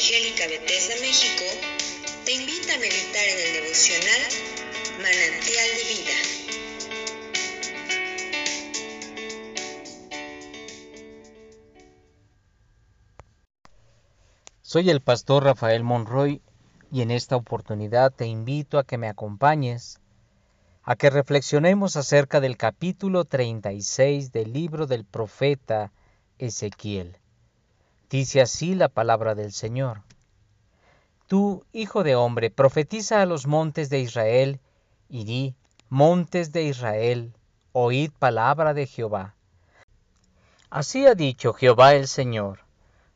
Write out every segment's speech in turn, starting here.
Evangélica Bethesda México te invita a meditar en el devocional Manantial de Vida. Soy el pastor Rafael Monroy y en esta oportunidad te invito a que me acompañes a que reflexionemos acerca del capítulo 36 del libro del profeta Ezequiel. Dice así la palabra del Señor. Tú, hijo de hombre, profetiza a los montes de Israel y di, montes de Israel, oíd palabra de Jehová. Así ha dicho Jehová el Señor,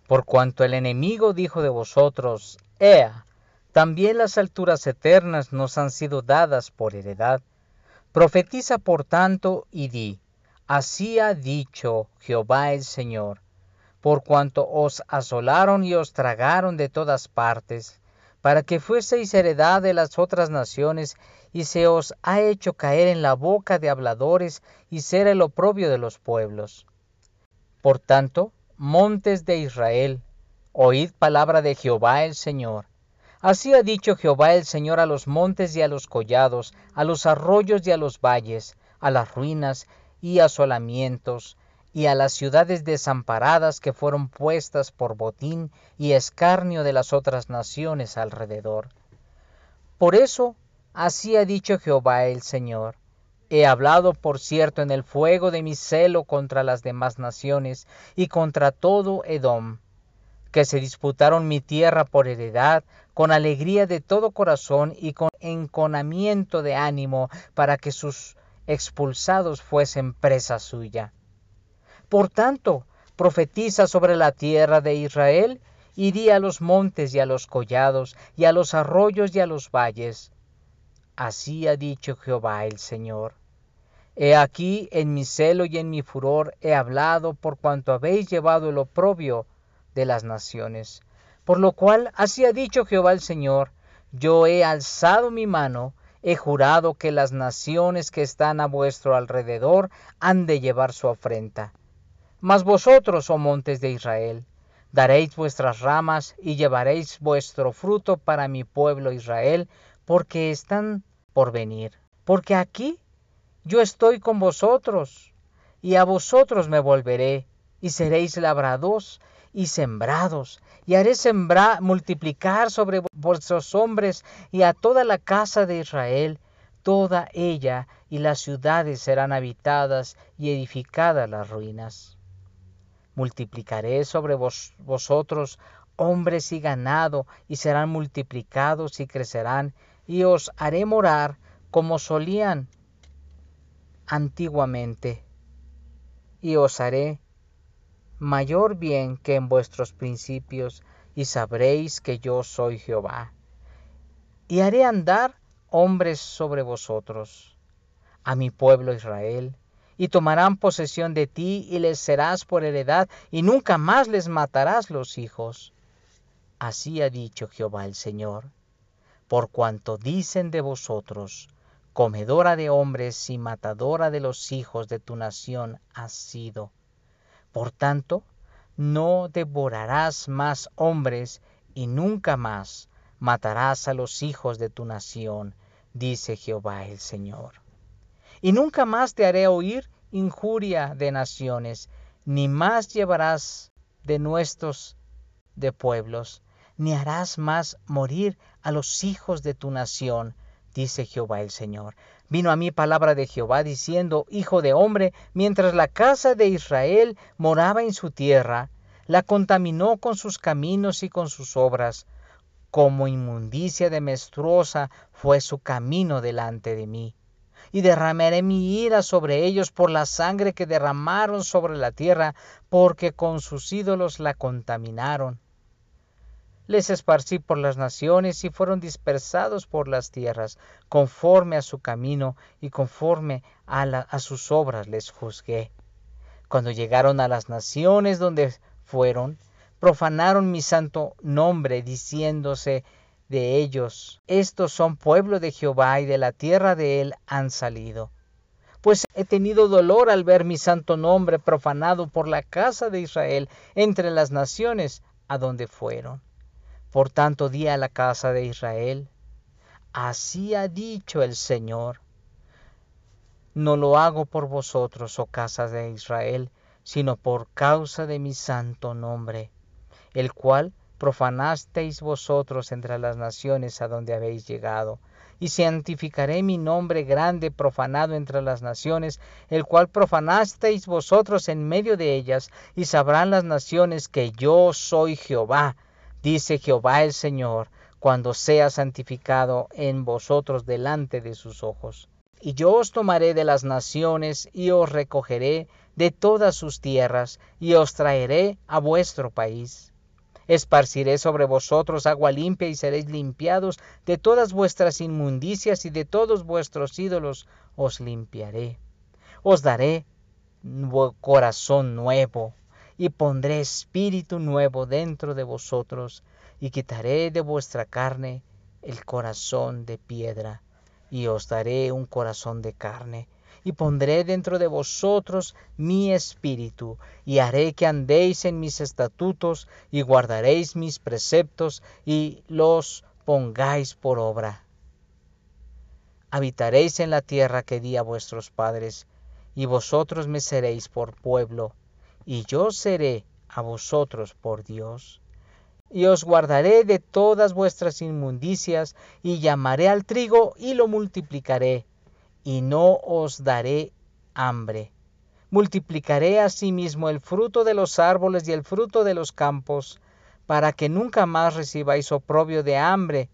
por cuanto el enemigo dijo de vosotros, Ea, también las alturas eternas nos han sido dadas por heredad. Profetiza por tanto y di, así ha dicho Jehová el Señor, por cuanto os asolaron y os tragaron de todas partes, para que fueseis heredad de las otras naciones, y se os ha hecho caer en la boca de habladores y ser el oprobio de los pueblos. Por tanto, montes de Israel, oíd palabra de Jehová el Señor. Así ha dicho Jehová el Señor a los montes y a los collados, a los arroyos y a los valles, a las ruinas y asolamientos, y a las ciudades desamparadas que fueron puestas por botín y escarnio de las otras naciones alrededor. Por eso, así ha dicho Jehová el Señor. He hablado, por cierto, en el fuego de mi celo contra las demás naciones y contra todo Edom, que se disputaron mi tierra por heredad, con alegría de todo corazón y con enconamiento de ánimo, para que sus expulsados fuesen presa suya. Por tanto, profetiza sobre la tierra de Israel y di a los montes y a los collados y a los arroyos y a los valles. Así ha dicho Jehová el Señor. He aquí en mi celo y en mi furor he hablado por cuanto habéis llevado el oprobio de las naciones. Por lo cual así ha dicho Jehová el Señor, yo he alzado mi mano, he jurado que las naciones que están a vuestro alrededor han de llevar su afrenta mas vosotros, oh montes de Israel, daréis vuestras ramas y llevaréis vuestro fruto para mi pueblo Israel, porque están por venir. Porque aquí yo estoy con vosotros, y a vosotros me volveré, y seréis labrados y sembrados, y haré sembrar, multiplicar sobre vuestros hombres y a toda la casa de Israel, toda ella y las ciudades serán habitadas y edificadas las ruinas multiplicaré sobre vosotros hombres y ganado, y serán multiplicados y crecerán, y os haré morar como solían antiguamente, y os haré mayor bien que en vuestros principios, y sabréis que yo soy Jehová. Y haré andar hombres sobre vosotros, a mi pueblo Israel, y tomarán posesión de ti y les serás por heredad y nunca más les matarás los hijos. Así ha dicho Jehová el Señor, por cuanto dicen de vosotros, comedora de hombres y matadora de los hijos de tu nación has sido. Por tanto, no devorarás más hombres y nunca más matarás a los hijos de tu nación, dice Jehová el Señor y nunca más te haré oír injuria de naciones, ni más llevarás de nuestros de pueblos, ni harás más morir a los hijos de tu nación, dice Jehová el Señor. Vino a mí palabra de Jehová diciendo, Hijo de hombre, mientras la casa de Israel moraba en su tierra, la contaminó con sus caminos y con sus obras. Como inmundicia de menstruosa fue su camino delante de mí y derramaré mi ira sobre ellos por la sangre que derramaron sobre la tierra, porque con sus ídolos la contaminaron. Les esparcí por las naciones y fueron dispersados por las tierras, conforme a su camino y conforme a, a sus obras les juzgué. Cuando llegaron a las naciones donde fueron, profanaron mi santo nombre, diciéndose de ellos. Estos son pueblo de Jehová y de la tierra de él han salido. Pues he tenido dolor al ver mi santo nombre profanado por la casa de Israel entre las naciones a donde fueron. Por tanto, di a la casa de Israel, así ha dicho el Señor. No lo hago por vosotros, oh casa de Israel, sino por causa de mi santo nombre, el cual profanasteis vosotros entre las naciones a donde habéis llegado. Y santificaré mi nombre grande profanado entre las naciones, el cual profanasteis vosotros en medio de ellas, y sabrán las naciones que yo soy Jehová, dice Jehová el Señor, cuando sea santificado en vosotros delante de sus ojos. Y yo os tomaré de las naciones y os recogeré de todas sus tierras y os traeré a vuestro país. Esparciré sobre vosotros agua limpia y seréis limpiados de todas vuestras inmundicias y de todos vuestros ídolos os limpiaré. Os daré corazón nuevo y pondré espíritu nuevo dentro de vosotros, y quitaré de vuestra carne el corazón de piedra, y os daré un corazón de carne, y pondré dentro de vosotros mi espíritu, y haré que andéis en mis estatutos, y guardaréis mis preceptos, y los pongáis por obra. Habitaréis en la tierra que di a vuestros padres, y vosotros me seréis por pueblo, y yo seré a vosotros por Dios. Y os guardaré de todas vuestras inmundicias, y llamaré al trigo y lo multiplicaré, y no os daré hambre. Multiplicaré asimismo el fruto de los árboles y el fruto de los campos, para que nunca más recibáis oprobio de hambre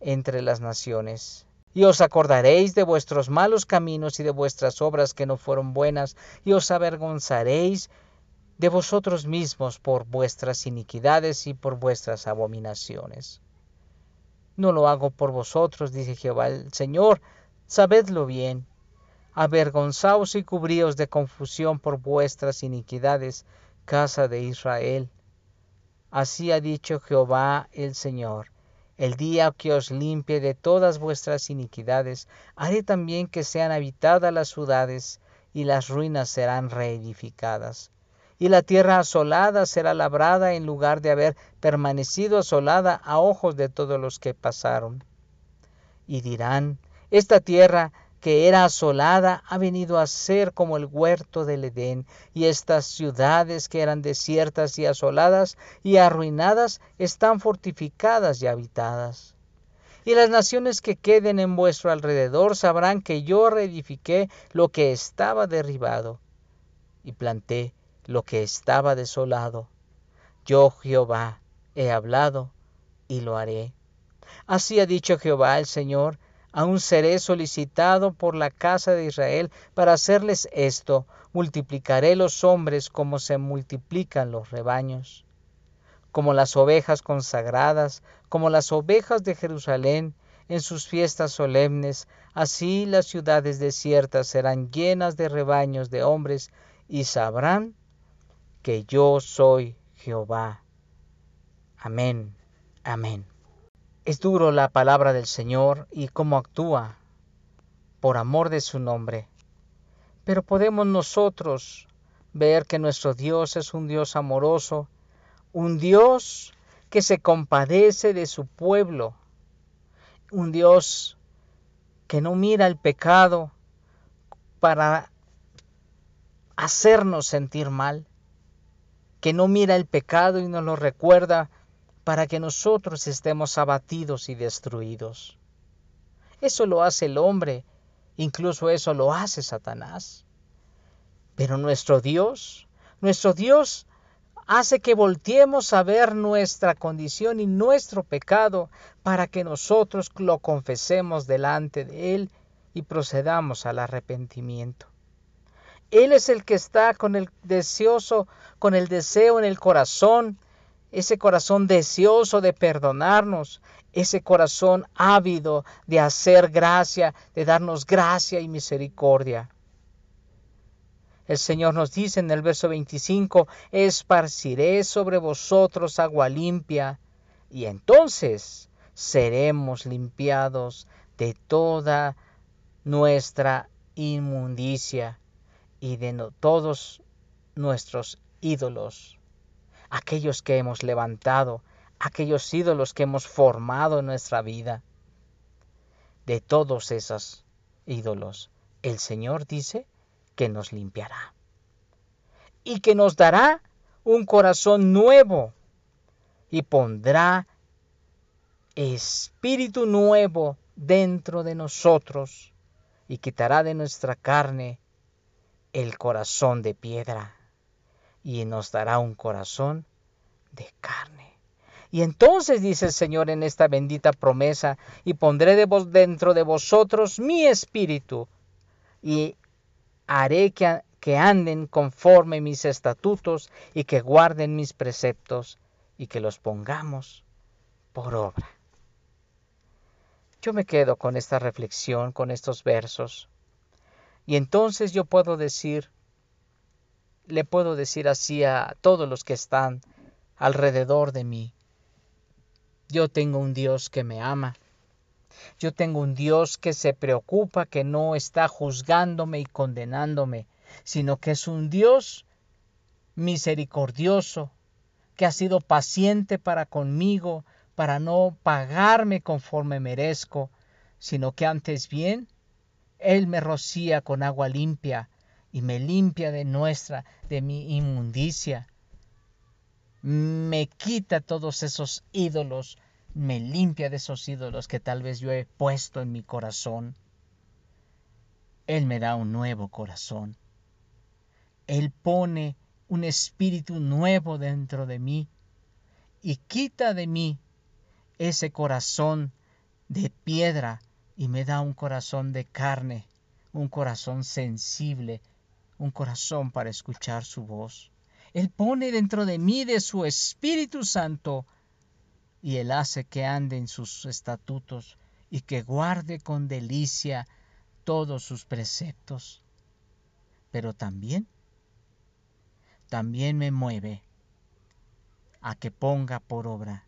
entre las naciones. Y os acordaréis de vuestros malos caminos y de vuestras obras que no fueron buenas, y os avergonzaréis de vosotros mismos por vuestras iniquidades y por vuestras abominaciones. No lo hago por vosotros, dice Jehová el Señor, sabedlo bien. Avergonzaos y cubríos de confusión por vuestras iniquidades, casa de Israel. Así ha dicho Jehová el Señor. El día que os limpie de todas vuestras iniquidades, haré también que sean habitadas las ciudades, y las ruinas serán reedificadas y la tierra asolada será labrada en lugar de haber permanecido asolada a ojos de todos los que pasaron. Y dirán, esta tierra que era asolada ha venido a ser como el huerto del Edén, y estas ciudades que eran desiertas y asoladas y arruinadas están fortificadas y habitadas. Y las naciones que queden en vuestro alrededor sabrán que yo reedifiqué lo que estaba derribado, y planté lo que estaba desolado. Yo Jehová he hablado y lo haré. Así ha dicho Jehová el Señor, aún seré solicitado por la casa de Israel para hacerles esto, multiplicaré los hombres como se multiplican los rebaños. Como las ovejas consagradas, como las ovejas de Jerusalén, en sus fiestas solemnes, así las ciudades desiertas serán llenas de rebaños de hombres y sabrán que yo soy Jehová. Amén, amén. Es duro la palabra del Señor y cómo actúa por amor de su nombre. Pero podemos nosotros ver que nuestro Dios es un Dios amoroso, un Dios que se compadece de su pueblo, un Dios que no mira el pecado para hacernos sentir mal, que no mira el pecado y nos lo recuerda para que nosotros estemos abatidos y destruidos. Eso lo hace el hombre, incluso eso lo hace Satanás. Pero nuestro Dios, nuestro Dios hace que volteemos a ver nuestra condición y nuestro pecado para que nosotros lo confesemos delante de Él y procedamos al arrepentimiento. Él es el que está con el deseoso, con el deseo en el corazón, ese corazón deseoso de perdonarnos, ese corazón ávido de hacer gracia, de darnos gracia y misericordia. El Señor nos dice en el verso 25, esparciré sobre vosotros agua limpia, y entonces seremos limpiados de toda nuestra inmundicia y de todos nuestros ídolos, aquellos que hemos levantado, aquellos ídolos que hemos formado en nuestra vida. De todos esos ídolos, el Señor dice que nos limpiará y que nos dará un corazón nuevo y pondrá espíritu nuevo dentro de nosotros y quitará de nuestra carne el corazón de piedra y nos dará un corazón de carne. Y entonces dice el Señor en esta bendita promesa, y pondré de vos dentro de vosotros mi espíritu, y haré que, que anden conforme mis estatutos y que guarden mis preceptos y que los pongamos por obra. Yo me quedo con esta reflexión, con estos versos, y entonces yo puedo decir, le puedo decir así a todos los que están alrededor de mí, yo tengo un Dios que me ama. Yo tengo un Dios que se preocupa, que no está juzgándome y condenándome, sino que es un Dios misericordioso, que ha sido paciente para conmigo, para no pagarme conforme merezco, sino que antes bien, Él me rocía con agua limpia y me limpia de nuestra, de mi inmundicia me quita todos esos ídolos, me limpia de esos ídolos que tal vez yo he puesto en mi corazón. Él me da un nuevo corazón. Él pone un espíritu nuevo dentro de mí y quita de mí ese corazón de piedra y me da un corazón de carne, un corazón sensible, un corazón para escuchar su voz. Él pone dentro de mí de su Espíritu Santo y Él hace que ande en sus estatutos y que guarde con delicia todos sus preceptos. Pero también, también me mueve a que ponga por obra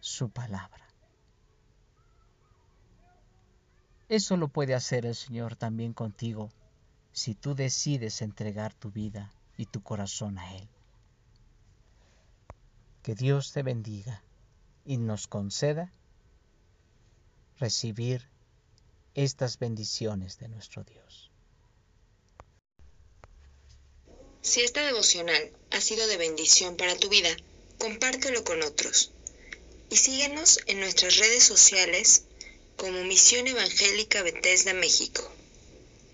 su palabra. Eso lo puede hacer el Señor también contigo si tú decides entregar tu vida y tu corazón a Él. Que Dios te bendiga y nos conceda recibir estas bendiciones de nuestro Dios. Si esta devocional ha sido de bendición para tu vida, compártelo con otros. Y síguenos en nuestras redes sociales como Misión Evangélica Bethesda México.